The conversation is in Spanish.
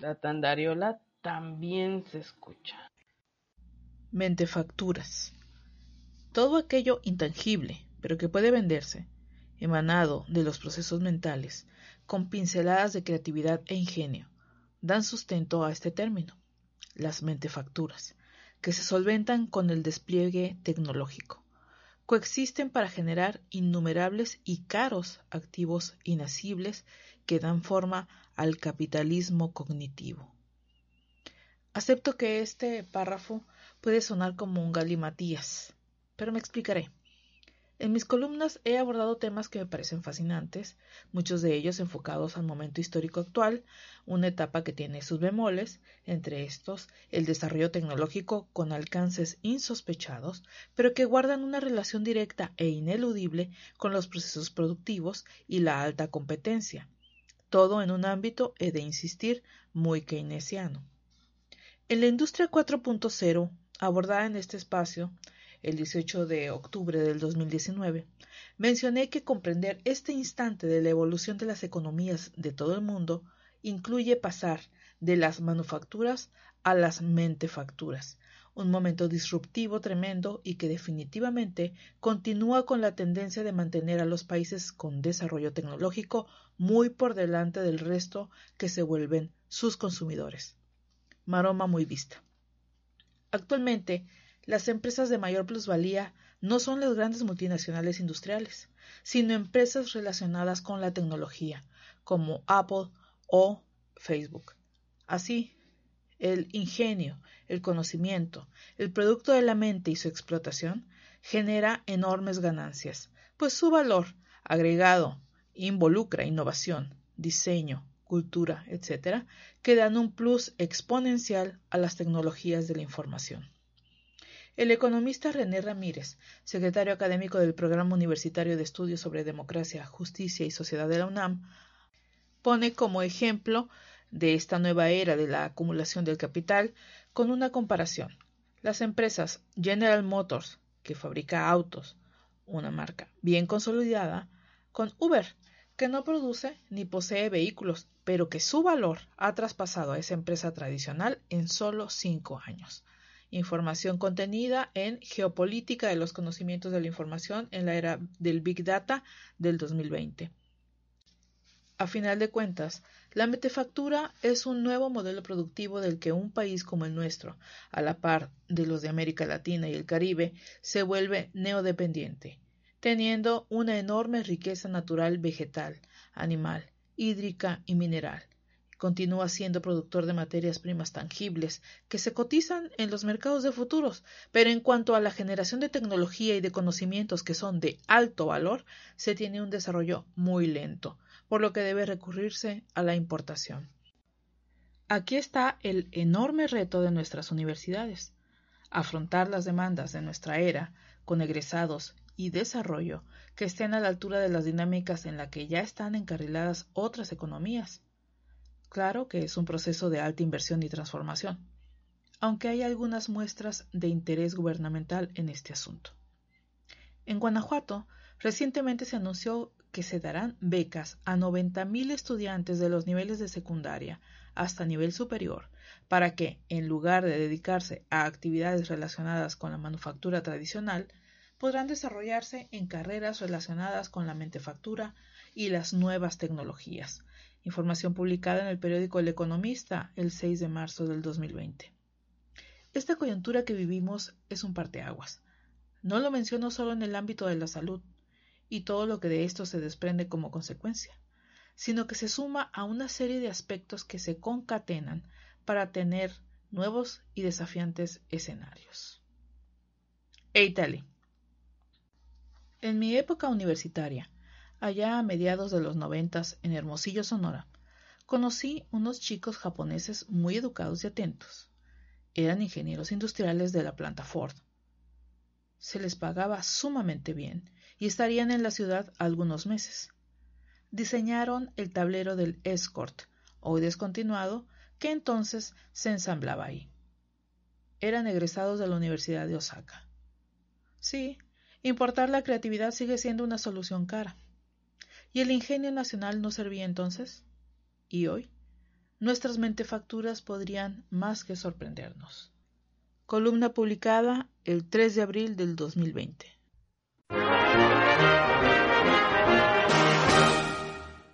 La tandariola también se escucha. Mentefacturas. Todo aquello intangible, pero que puede venderse, emanado de los procesos mentales, con pinceladas de creatividad e ingenio, dan sustento a este término, las mentefacturas, que se solventan con el despliegue tecnológico. Coexisten para generar innumerables y caros activos inacibles que dan forma al capitalismo cognitivo. Acepto que este párrafo puede sonar como un galimatías, pero me explicaré. En mis columnas he abordado temas que me parecen fascinantes, muchos de ellos enfocados al momento histórico actual, una etapa que tiene sus bemoles, entre estos el desarrollo tecnológico con alcances insospechados, pero que guardan una relación directa e ineludible con los procesos productivos y la alta competencia, todo en un ámbito, he de insistir, muy keynesiano. En la industria 4.0, abordada en este espacio, el 18 de octubre del 2019, mencioné que comprender este instante de la evolución de las economías de todo el mundo incluye pasar de las manufacturas a las mentefacturas, un momento disruptivo tremendo y que definitivamente continúa con la tendencia de mantener a los países con desarrollo tecnológico muy por delante del resto que se vuelven sus consumidores. Maroma muy vista. Actualmente, las empresas de mayor plusvalía no son las grandes multinacionales industriales, sino empresas relacionadas con la tecnología, como Apple o Facebook. Así, el ingenio, el conocimiento, el producto de la mente y su explotación genera enormes ganancias, pues su valor agregado involucra innovación, diseño, cultura, etc., que dan un plus exponencial a las tecnologías de la información. El economista René Ramírez, secretario académico del Programa Universitario de Estudios sobre Democracia, Justicia y Sociedad de la UNAM, pone como ejemplo de esta nueva era de la acumulación del capital con una comparación. Las empresas General Motors, que fabrica autos, una marca bien consolidada, con Uber, que no produce ni posee vehículos, pero que su valor ha traspasado a esa empresa tradicional en solo cinco años información contenida en Geopolítica de los conocimientos de la información en la era del Big Data del 2020. A final de cuentas, la metefactura es un nuevo modelo productivo del que un país como el nuestro, a la par de los de América Latina y el Caribe, se vuelve neodependiente, teniendo una enorme riqueza natural vegetal, animal, hídrica y mineral, continúa siendo productor de materias primas tangibles que se cotizan en los mercados de futuros, pero en cuanto a la generación de tecnología y de conocimientos que son de alto valor, se tiene un desarrollo muy lento, por lo que debe recurrirse a la importación. Aquí está el enorme reto de nuestras universidades, afrontar las demandas de nuestra era con egresados y desarrollo que estén a la altura de las dinámicas en las que ya están encarriladas otras economías Claro que es un proceso de alta inversión y transformación, aunque hay algunas muestras de interés gubernamental en este asunto. En Guanajuato, recientemente se anunció que se darán becas a 90.000 estudiantes de los niveles de secundaria hasta nivel superior para que, en lugar de dedicarse a actividades relacionadas con la manufactura tradicional, podrán desarrollarse en carreras relacionadas con la mentefactura y las nuevas tecnologías, información publicada en el periódico El Economista el 6 de marzo del 2020. Esta coyuntura que vivimos es un parteaguas. No lo menciono solo en el ámbito de la salud y todo lo que de esto se desprende como consecuencia, sino que se suma a una serie de aspectos que se concatenan para tener nuevos y desafiantes escenarios. Eitali. En mi época universitaria, allá a mediados de los noventas en Hermosillo, Sonora, conocí unos chicos japoneses muy educados y atentos. Eran ingenieros industriales de la planta Ford. Se les pagaba sumamente bien y estarían en la ciudad algunos meses. Diseñaron el tablero del Escort, hoy descontinuado, que entonces se ensamblaba ahí. Eran egresados de la Universidad de Osaka. Sí, importar la creatividad sigue siendo una solución cara. ¿Y el ingenio nacional no servía entonces? ¿Y hoy? nuestras mentefacturas podrían más que sorprendernos. Columna publicada el 3 de abril del 2020.